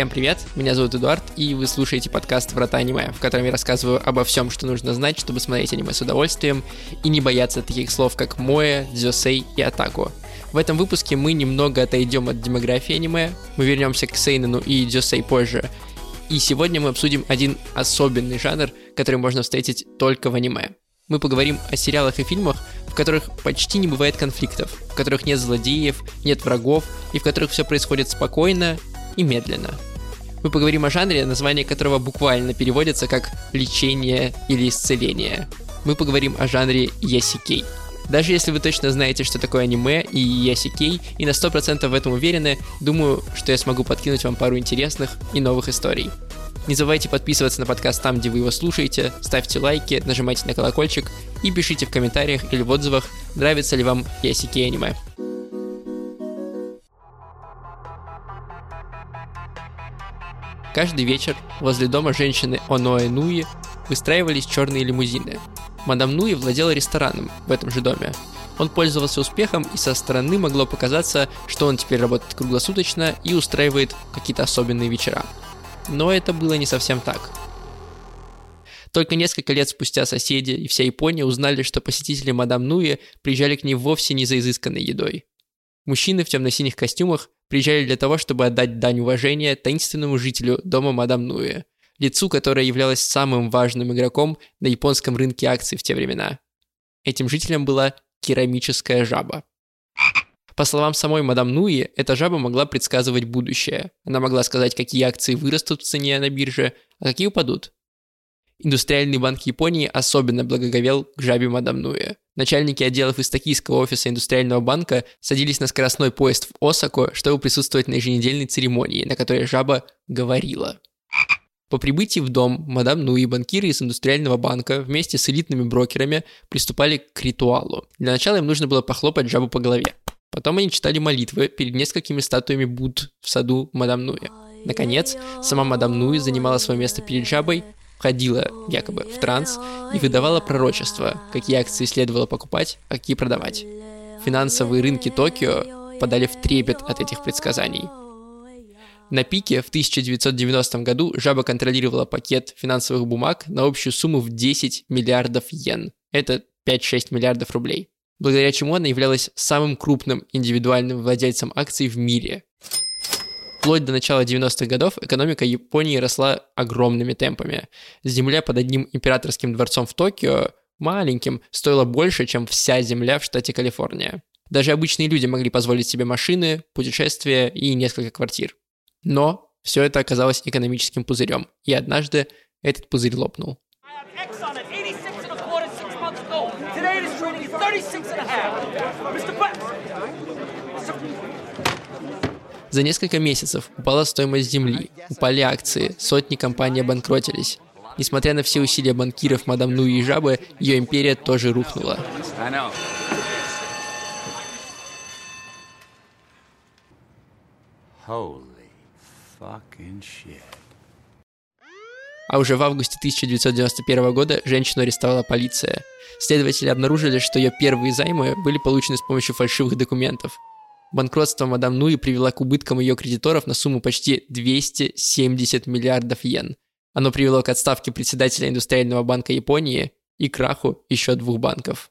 Всем привет, меня зовут Эдуард, и вы слушаете подкаст «Врата аниме», в котором я рассказываю обо всем, что нужно знать, чтобы смотреть аниме с удовольствием и не бояться таких слов, как «моэ», «дзёсей» и «атаку». В этом выпуске мы немного отойдем от демографии аниме, мы вернемся к Сейнену и Дзёсей позже, и сегодня мы обсудим один особенный жанр, который можно встретить только в аниме. Мы поговорим о сериалах и фильмах, в которых почти не бывает конфликтов, в которых нет злодеев, нет врагов и в которых все происходит спокойно и медленно. Мы поговорим о жанре, название которого буквально переводится как «лечение» или «исцеление». Мы поговорим о жанре ясикей. Даже если вы точно знаете, что такое аниме и ясикей, и на 100% в этом уверены, думаю, что я смогу подкинуть вам пару интересных и новых историй. Не забывайте подписываться на подкаст там, где вы его слушаете, ставьте лайки, нажимайте на колокольчик и пишите в комментариях или в отзывах, нравится ли вам ясикей аниме. Каждый вечер возле дома женщины Оноэ Нуи выстраивались черные лимузины. Мадам Нуи владела рестораном в этом же доме. Он пользовался успехом, и со стороны могло показаться, что он теперь работает круглосуточно и устраивает какие-то особенные вечера. Но это было не совсем так. Только несколько лет спустя соседи и вся Япония узнали, что посетители мадам Нуи приезжали к ней вовсе не за изысканной едой. Мужчины в темно-синих костюмах приезжали для того, чтобы отдать дань уважения таинственному жителю дома мадам Нуи, лицу, которое являлось самым важным игроком на японском рынке акций в те времена. Этим жителем была керамическая жаба. По словам самой мадам Нуи, эта жаба могла предсказывать будущее. Она могла сказать, какие акции вырастут в цене на бирже, а какие упадут. Индустриальный банк Японии особенно благоговел к жабе мадам Нуи. Начальники отделов из токийского офиса индустриального банка садились на скоростной поезд в Осаку, чтобы присутствовать на еженедельной церемонии, на которой жаба говорила. По прибытии в дом мадам Нуи банкиры из индустриального банка вместе с элитными брокерами приступали к ритуалу. Для начала им нужно было похлопать жабу по голове. Потом они читали молитвы перед несколькими статуями Будд в саду мадам Нуи. Наконец, сама мадам Нуи занимала свое место перед жабой, входила якобы в транс и выдавала пророчества, какие акции следовало покупать, а какие продавать. Финансовые рынки Токио подали в трепет от этих предсказаний. На пике в 1990 году жаба контролировала пакет финансовых бумаг на общую сумму в 10 миллиардов йен. Это 5-6 миллиардов рублей. Благодаря чему она являлась самым крупным индивидуальным владельцем акций в мире. Вплоть до начала 90-х годов экономика Японии росла огромными темпами. Земля под одним императорским дворцом в Токио, маленьким, стоила больше, чем вся земля в штате Калифорния. Даже обычные люди могли позволить себе машины, путешествия и несколько квартир. Но все это оказалось экономическим пузырем, и однажды этот пузырь лопнул. За несколько месяцев упала стоимость земли, упали акции, сотни компаний обанкротились. Несмотря на все усилия банкиров мадам Нуи и Жабы, ее империя тоже рухнула. А уже в августе 1991 года женщину арестовала полиция. Следователи обнаружили, что ее первые займы были получены с помощью фальшивых документов. Банкротство мадам Нуи привело к убыткам ее кредиторов на сумму почти 270 миллиардов йен. Оно привело к отставке председателя Индустриального банка Японии и краху еще двух банков.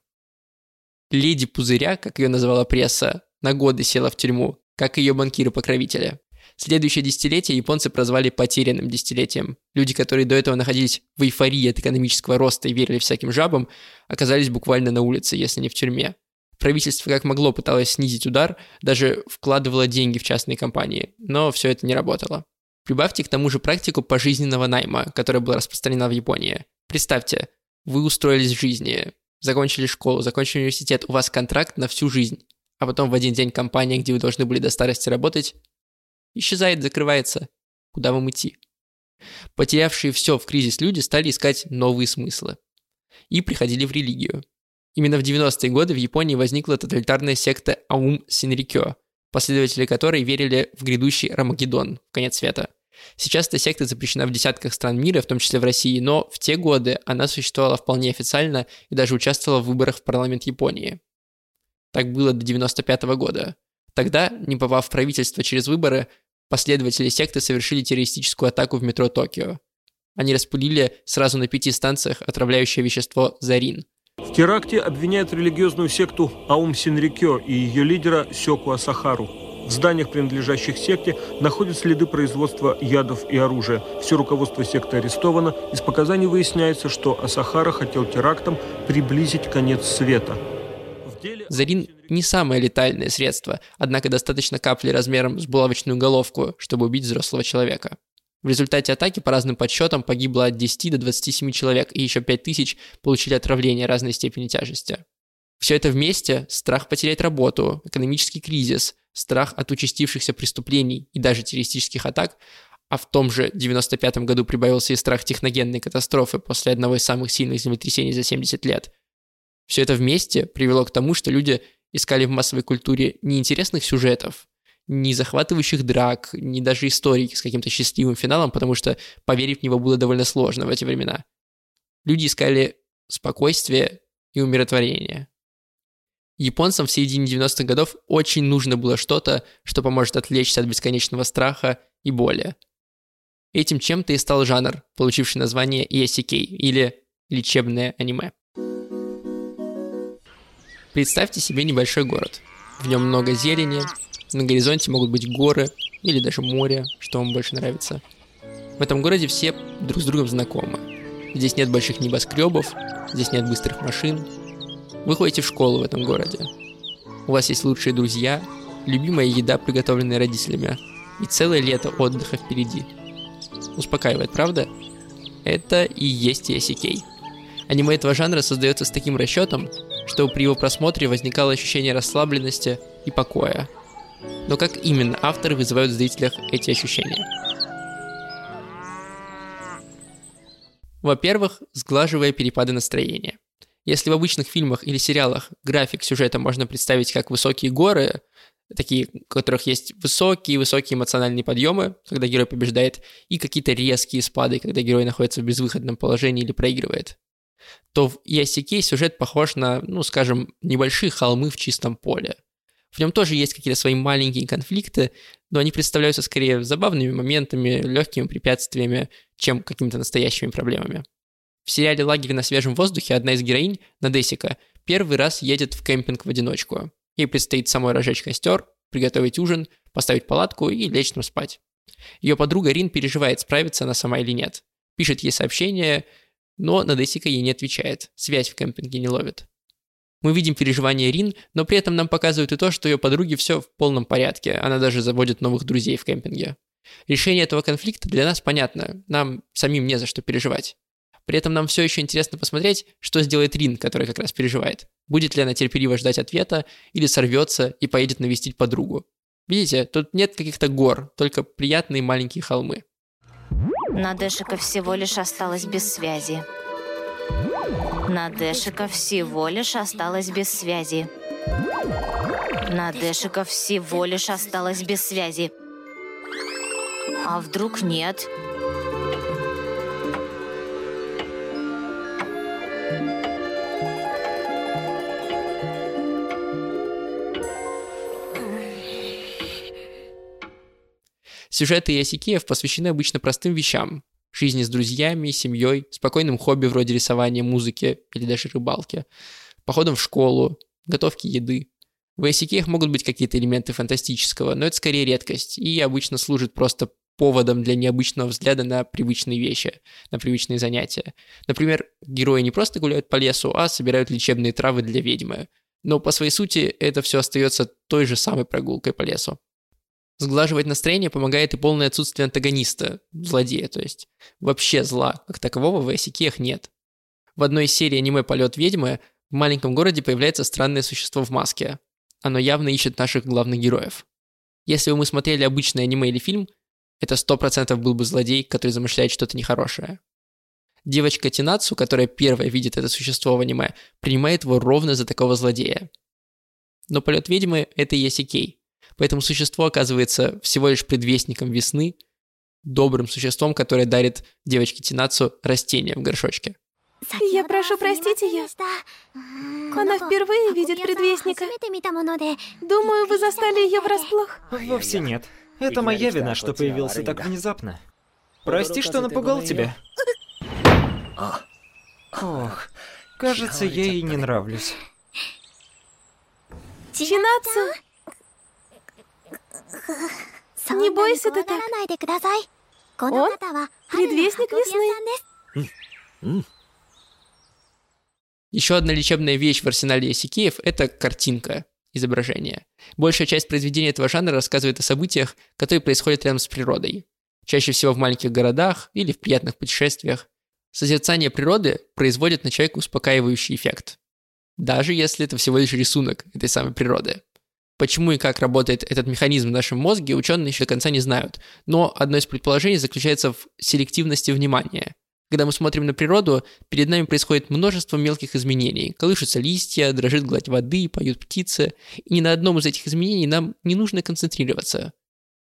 Леди Пузыря, как ее называла пресса, на годы села в тюрьму, как и ее банкиры-покровители. Следующее десятилетие японцы прозвали потерянным десятилетием. Люди, которые до этого находились в эйфории от экономического роста и верили всяким жабам, оказались буквально на улице, если не в тюрьме. Правительство как могло пыталось снизить удар, даже вкладывало деньги в частные компании, но все это не работало. Прибавьте к тому же практику пожизненного найма, которая была распространена в Японии. Представьте, вы устроились в жизни, закончили школу, закончили университет, у вас контракт на всю жизнь, а потом в один день компания, где вы должны были до старости работать, исчезает, закрывается. Куда вам идти? Потерявшие все в кризис люди стали искать новые смыслы. И приходили в религию. Именно в 90-е годы в Японии возникла тоталитарная секта Аум Синрикё, последователи которой верили в грядущий Рамагеддон, конец света. Сейчас эта секта запрещена в десятках стран мира, в том числе в России, но в те годы она существовала вполне официально и даже участвовала в выборах в парламент Японии. Так было до 95 -го года. Тогда, не попав в правительство через выборы, последователи секты совершили террористическую атаку в метро Токио. Они распылили сразу на пяти станциях отравляющее вещество зарин. В теракте обвиняют религиозную секту Аум Синрикё и ее лидера Сёку Асахару. В зданиях, принадлежащих секте, находят следы производства ядов и оружия. Все руководство секты арестовано. Из показаний выясняется, что Асахара хотел терактом приблизить конец света. Зарин не самое летальное средство, однако достаточно капли размером с булавочную головку, чтобы убить взрослого человека. В результате атаки, по разным подсчетам, погибло от 10 до 27 человек, и еще 5 тысяч получили отравление разной степени тяжести. Все это вместе – страх потерять работу, экономический кризис, страх от участившихся преступлений и даже террористических атак, а в том же 95 году прибавился и страх техногенной катастрофы после одного из самых сильных землетрясений за 70 лет. Все это вместе привело к тому, что люди искали в массовой культуре не интересных сюжетов, не захватывающих драк, не даже историй с каким-то счастливым финалом, потому что поверить в него было довольно сложно в эти времена. Люди искали спокойствие и умиротворение. Японцам в середине 90-х годов очень нужно было что-то, что поможет отвлечься от бесконечного страха и боли. Этим чем-то и стал жанр, получивший название ESK или лечебное аниме. Представьте себе небольшой город. В нем много зелени, на горизонте могут быть горы или даже море, что вам больше нравится. В этом городе все друг с другом знакомы. Здесь нет больших небоскребов, здесь нет быстрых машин, вы ходите в школу в этом городе. У вас есть лучшие друзья, любимая еда, приготовленная родителями, и целое лето отдыха впереди. Успокаивает, правда? Это и есть ESK. Аниме этого жанра создается с таким расчетом, чтобы при его просмотре возникало ощущение расслабленности и покоя. Но как именно авторы вызывают в зрителях эти ощущения? Во-первых, сглаживая перепады настроения – если в обычных фильмах или сериалах график сюжета можно представить как высокие горы, такие, у которых есть высокие-высокие эмоциональные подъемы, когда герой побеждает, и какие-то резкие спады, когда герой находится в безвыходном положении или проигрывает, то в ESCK сюжет похож на, ну, скажем, небольшие холмы в чистом поле. В нем тоже есть какие-то свои маленькие конфликты, но они представляются скорее забавными моментами, легкими препятствиями, чем какими-то настоящими проблемами. В сериале «Лагерь на свежем воздухе» одна из героинь, Надесика, первый раз едет в кемпинг в одиночку. Ей предстоит самой разжечь костер, приготовить ужин, поставить палатку и лечь там спать. Ее подруга Рин переживает, справится она сама или нет. Пишет ей сообщение, но Надесика ей не отвечает, связь в кемпинге не ловит. Мы видим переживания Рин, но при этом нам показывают и то, что ее подруге все в полном порядке, она даже заводит новых друзей в кемпинге. Решение этого конфликта для нас понятно, нам самим не за что переживать. При этом нам все еще интересно посмотреть, что сделает Рин, который как раз переживает. Будет ли она терпеливо ждать ответа, или сорвется и поедет навестить подругу. Видите, тут нет каких-то гор, только приятные маленькие холмы. Надешика всего лишь осталась без связи. Надешика всего лишь осталась без связи. Надешика всего лишь осталась без связи. А вдруг нет? Сюжеты Ясикеев посвящены обычно простым вещам. Жизни с друзьями, семьей, спокойным хобби вроде рисования, музыки или даже рыбалки, походом в школу, готовки еды. В Ясикеях могут быть какие-то элементы фантастического, но это скорее редкость и обычно служит просто поводом для необычного взгляда на привычные вещи, на привычные занятия. Например, герои не просто гуляют по лесу, а собирают лечебные травы для ведьмы. Но по своей сути это все остается той же самой прогулкой по лесу. Сглаживать настроение помогает и полное отсутствие антагониста, злодея, то есть. Вообще зла, как такового в Исикеях нет. В одной из серий аниме «Полет ведьмы» в маленьком городе появляется странное существо в маске. Оно явно ищет наших главных героев. Если бы мы смотрели обычное аниме или фильм, это 100% был бы злодей, который замышляет что-то нехорошее. Девочка Тинацу, которая первая видит это существо в аниме, принимает его ровно за такого злодея. Но полет ведьмы – это Ясикей, Поэтому существо оказывается всего лишь предвестником весны, добрым существом, которое дарит девочке Тинацу растения в горшочке. Я прошу простить ее. Она впервые видит предвестника. Думаю, вы застали ее врасплох. Вовсе нет. Это моя вина, что появился так внезапно. Прости, что напугал тебя. Ох, кажется, я ей не нравлюсь. Чинацу, не бойся ты так. Он предвестник весны. Еще одна лечебная вещь в арсенале Исикеев – это картинка, изображение. Большая часть произведений этого жанра рассказывает о событиях, которые происходят рядом с природой. Чаще всего в маленьких городах или в приятных путешествиях. Созерцание природы производит на человека успокаивающий эффект. Даже если это всего лишь рисунок этой самой природы. Почему и как работает этот механизм в нашем мозге, ученые еще до конца не знают. Но одно из предположений заключается в селективности внимания. Когда мы смотрим на природу, перед нами происходит множество мелких изменений. Колышутся листья, дрожит гладь воды, поют птицы. И ни на одном из этих изменений нам не нужно концентрироваться.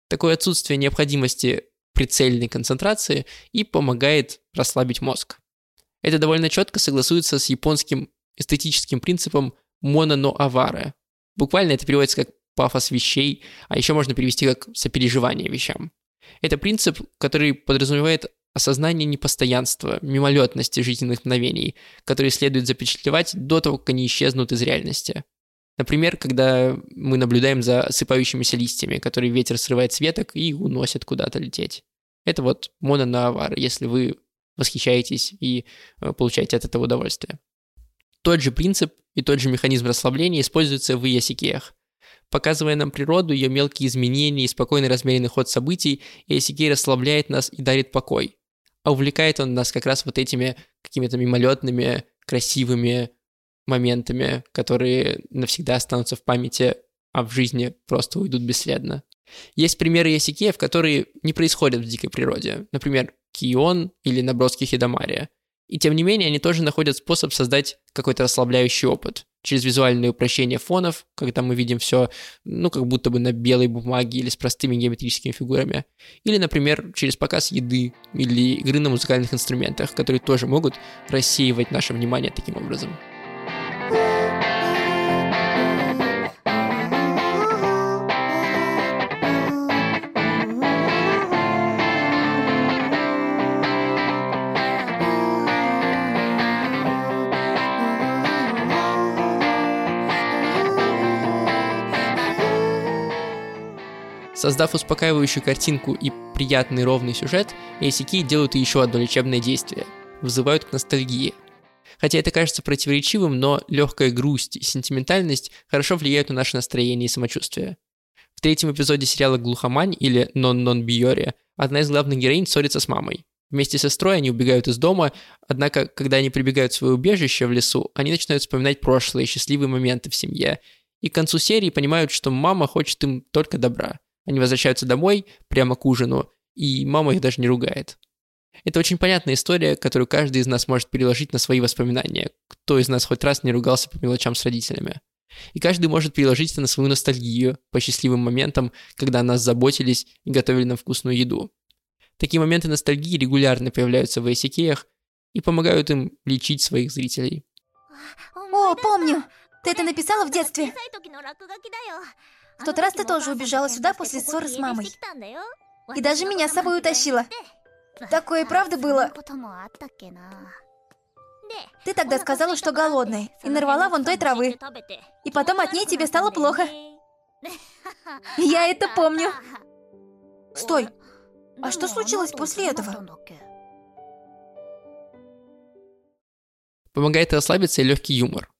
Такое отсутствие необходимости прицельной концентрации и помогает расслабить мозг. Это довольно четко согласуется с японским эстетическим принципом «моно но аваре». Буквально это переводится как пафос вещей, а еще можно перевести как сопереживание вещам. Это принцип, который подразумевает осознание непостоянства, мимолетности жизненных мгновений, которые следует запечатлевать до того, как они исчезнут из реальности. Например, когда мы наблюдаем за осыпающимися листьями, которые ветер срывает с веток и уносит куда-то лететь. Это вот мононавар, если вы восхищаетесь и э, получаете от этого удовольствие. Тот же принцип и тот же механизм расслабления используется в Ясикеях. Показывая нам природу, ее мелкие изменения и спокойный размеренный ход событий, Ясикей расслабляет нас и дарит покой а увлекает он нас как раз вот этими какими-то мимолетными, красивыми моментами, которые навсегда останутся в памяти, а в жизни просто уйдут бесследно. Есть примеры ясикеев, которые не происходят в дикой природе. Например, Кион или наброски Хидамария. И тем не менее, они тоже находят способ создать какой-то расслабляющий опыт через визуальное упрощение фонов, когда мы видим все, ну, как будто бы на белой бумаге или с простыми геометрическими фигурами. Или, например, через показ еды или игры на музыкальных инструментах, которые тоже могут рассеивать наше внимание таким образом. Создав успокаивающую картинку и приятный ровный сюжет, ACK делают еще одно лечебное действие – вызывают к ностальгии. Хотя это кажется противоречивым, но легкая грусть и сентиментальность хорошо влияют на наше настроение и самочувствие. В третьем эпизоде сериала «Глухомань» или «Нон Нон Биори» одна из главных героинь ссорится с мамой. Вместе с сестрой они убегают из дома, однако, когда они прибегают в свое убежище в лесу, они начинают вспоминать прошлые счастливые моменты в семье, и к концу серии понимают, что мама хочет им только добра – они возвращаются домой прямо к ужину, и мама их даже не ругает. Это очень понятная история, которую каждый из нас может переложить на свои воспоминания. Кто из нас хоть раз не ругался по мелочам с родителями? И каждый может переложить это на свою ностальгию по счастливым моментам, когда о нас заботились и готовили нам вкусную еду. Такие моменты ностальгии регулярно появляются в ACK и помогают им лечить своих зрителей. О, помню! Ты это написала в детстве? В тот раз ты тоже убежала сюда после ссоры с мамой. И даже меня с собой утащила. Такое и правда было? Ты тогда сказала, что голодная, и нарвала вон той травы. И потом от ней тебе стало плохо. Я это помню. Стой, а что случилось после этого? Помогает расслабиться и легкий юмор.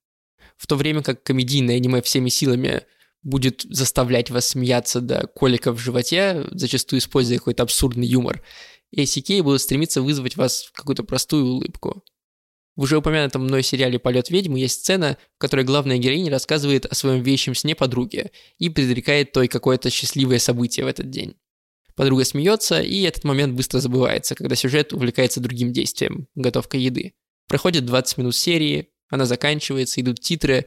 В то время как комедийное аниме всеми силами будет заставлять вас смеяться до колика в животе, зачастую используя какой-то абсурдный юмор, ACK будут стремиться вызвать вас какую-то простую улыбку. В уже упомянутом мной сериале «Полет ведьмы» есть сцена, в которой главная героиня рассказывает о своем вещем сне подруге и предрекает той какое-то счастливое событие в этот день. Подруга смеется, и этот момент быстро забывается, когда сюжет увлекается другим действием – готовкой еды. Проходит 20 минут серии, она заканчивается, идут титры,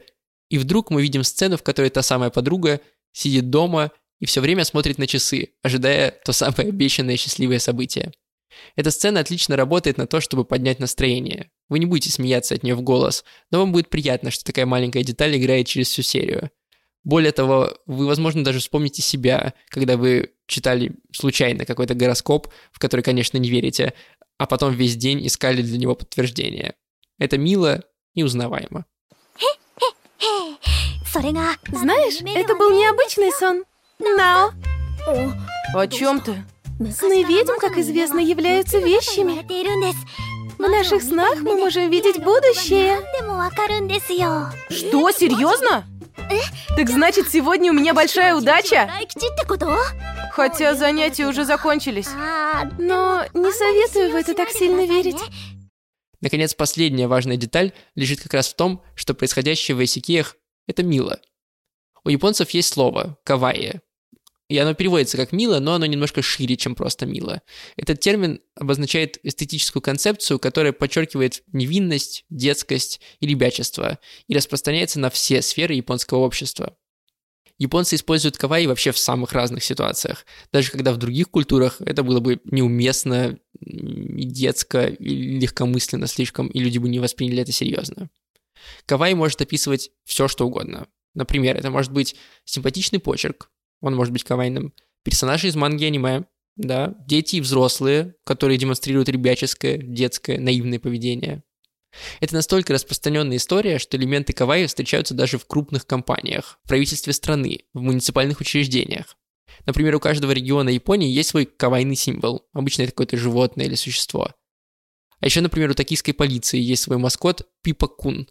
и вдруг мы видим сцену, в которой та самая подруга сидит дома и все время смотрит на часы, ожидая то самое обещанное счастливое событие. Эта сцена отлично работает на то, чтобы поднять настроение. Вы не будете смеяться от нее в голос, но вам будет приятно, что такая маленькая деталь играет через всю серию. Более того, вы, возможно, даже вспомните себя, когда вы читали случайно какой-то гороскоп, в который, конечно, не верите, а потом весь день искали для него подтверждение. Это мило и узнаваемо. Знаешь, это был необычный сон. Нао. О чем ты? Сны ведьм, как известно, являются вещами. В наших снах мы можем видеть будущее. Что, серьезно? Так значит, сегодня у меня большая удача? Хотя занятия уже закончились. Но не советую в это так сильно верить. Наконец, последняя важная деталь лежит как раз в том, что происходящее в Исикиях – это мило. У японцев есть слово «кавайи», и оно переводится как «мило», но оно немножко шире, чем просто «мило». Этот термин обозначает эстетическую концепцию, которая подчеркивает невинность, детскость и ребячество и распространяется на все сферы японского общества. Японцы используют кавай вообще в самых разных ситуациях. Даже когда в других культурах это было бы неуместно, детско, и легкомысленно слишком, и люди бы не восприняли это серьезно. Кавай может описывать все, что угодно. Например, это может быть симпатичный почерк, он может быть кавайным. Персонажи из манги аниме, да, дети и взрослые, которые демонстрируют ребяческое, детское, наивное поведение. Это настолько распространенная история, что элементы кавайи встречаются даже в крупных компаниях, в правительстве страны, в муниципальных учреждениях. Например, у каждого региона Японии есть свой кавайный символ. Обычно это какое-то животное или существо. А еще, например, у токийской полиции есть свой маскот Пипа-кун.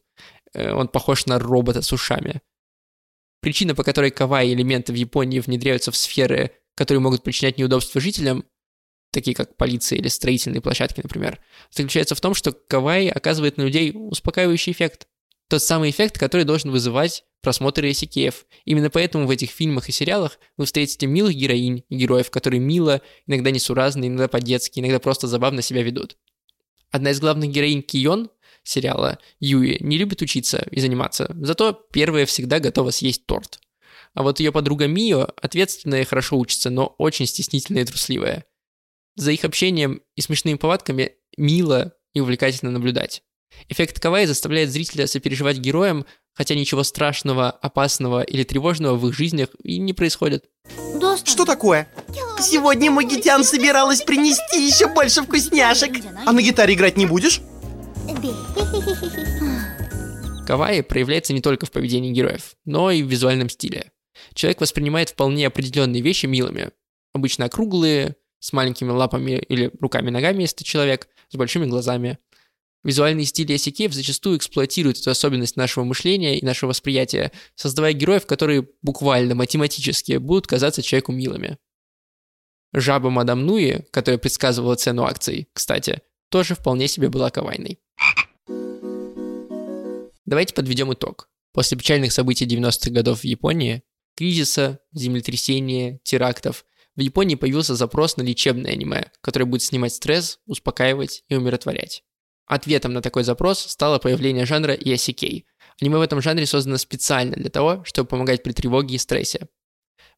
Э, он похож на робота с ушами. Причина, по которой кавай элементы в Японии внедряются в сферы, которые могут причинять неудобства жителям, такие как полиция или строительные площадки, например, заключается в том, что кавай оказывает на людей успокаивающий эффект. Тот самый эффект, который должен вызывать просмотры исикеев. Именно поэтому в этих фильмах и сериалах вы встретите милых героинь и героев, которые мило, иногда несуразно, иногда по-детски, иногда просто забавно себя ведут. Одна из главных героинь Кион сериала Юи не любит учиться и заниматься, зато первая всегда готова съесть торт. А вот ее подруга Мио ответственная и хорошо учится, но очень стеснительная и трусливая. За их общением и смешными повадками мило и увлекательно наблюдать. Эффект Кавай заставляет зрителя сопереживать героям, хотя ничего страшного, опасного или тревожного в их жизнях и не происходит. Что такое? Сегодня Магитян собиралась принести еще больше вкусняшек. А на гитаре играть не будешь? Кавай проявляется не только в поведении героев, но и в визуальном стиле. Человек воспринимает вполне определенные вещи милыми. Обычно округлые, с маленькими лапами или руками-ногами, если ты человек, с большими глазами. Визуальные стили Асикеев зачастую эксплуатируют эту особенность нашего мышления и нашего восприятия, создавая героев, которые буквально математически будут казаться человеку милыми. Жаба Мадам Нуи, которая предсказывала цену акций, кстати, тоже вполне себе была кавайной. Давайте подведем итог. После печальных событий 90-х годов в Японии, кризиса, землетрясения, терактов, в Японии появился запрос на лечебное аниме, которое будет снимать стресс, успокаивать и умиротворять. Ответом на такой запрос стало появление жанра ESK. Аниме в этом жанре создано специально для того, чтобы помогать при тревоге и стрессе.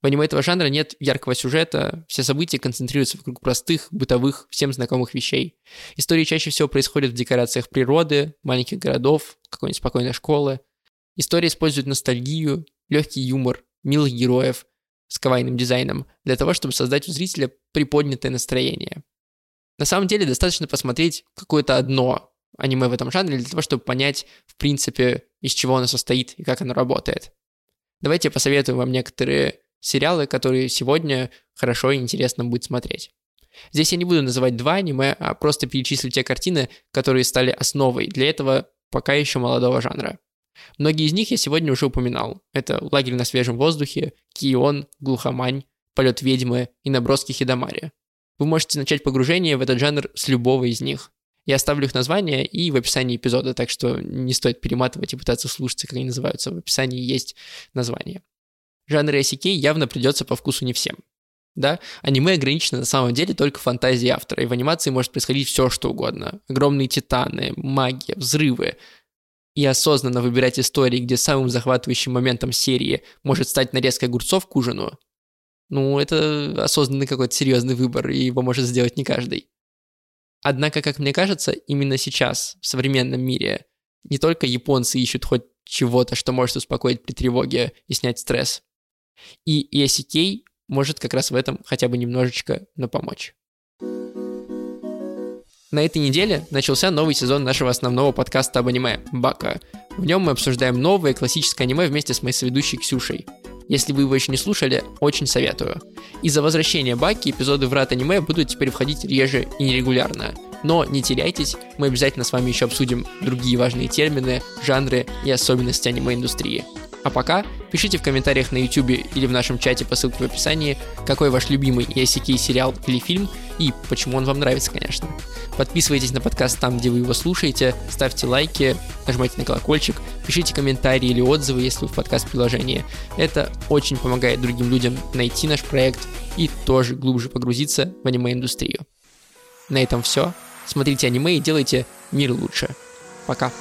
В аниме этого жанра нет яркого сюжета, все события концентрируются вокруг простых, бытовых, всем знакомых вещей. Истории чаще всего происходят в декорациях природы, маленьких городов, какой-нибудь спокойной школы. История использует ностальгию, легкий юмор, милых героев с кавайным дизайном для того, чтобы создать у зрителя приподнятое настроение. На самом деле достаточно посмотреть какое-то одно аниме в этом жанре для того, чтобы понять, в принципе, из чего оно состоит и как оно работает. Давайте я посоветую вам некоторые сериалы, которые сегодня хорошо и интересно будет смотреть. Здесь я не буду называть два аниме, а просто перечислю те картины, которые стали основой для этого пока еще молодого жанра. Многие из них я сегодня уже упоминал. Это «Лагерь на свежем воздухе», «Кион», «Глухомань», «Полет ведьмы» и «Наброски Хидамари». Вы можете начать погружение в этот жанр с любого из них. Я оставлю их название и в описании эпизода, так что не стоит перематывать и пытаться слушать, как они называются. В описании есть название. Жанр ICK явно придется по вкусу не всем. Да, аниме ограничено на самом деле только фантазией автора, и в анимации может происходить все, что угодно. Огромные титаны, магия, взрывы. И осознанно выбирать истории, где самым захватывающим моментом серии может стать нарезка огурцов к ужину, ну, это осознанный какой-то серьезный выбор, и его может сделать не каждый. Однако, как мне кажется, именно сейчас, в современном мире, Не только японцы ищут хоть чего-то, что может успокоить при тревоге и снять стресс. И ESK может как раз в этом хотя бы немножечко напомочь. На этой неделе начался новый сезон нашего основного подкаста об аниме «Бака». В нем мы обсуждаем новое классическое аниме вместе с моей соведущей Ксюшей. Если вы его еще не слушали, очень советую. Из-за возвращения Баки эпизоды «Врат аниме» будут теперь входить реже и нерегулярно. Но не теряйтесь, мы обязательно с вами еще обсудим другие важные термины, жанры и особенности аниме-индустрии. А пока пишите в комментариях на YouTube или в нашем чате по ссылке в описании, какой ваш любимый ESK сериал или фильм и почему он вам нравится, конечно. Подписывайтесь на подкаст там, где вы его слушаете, ставьте лайки, нажимайте на колокольчик, пишите комментарии или отзывы, если вы в подкаст-приложении. Это очень помогает другим людям найти наш проект и тоже глубже погрузиться в аниме-индустрию. На этом все. Смотрите аниме и делайте мир лучше. Пока.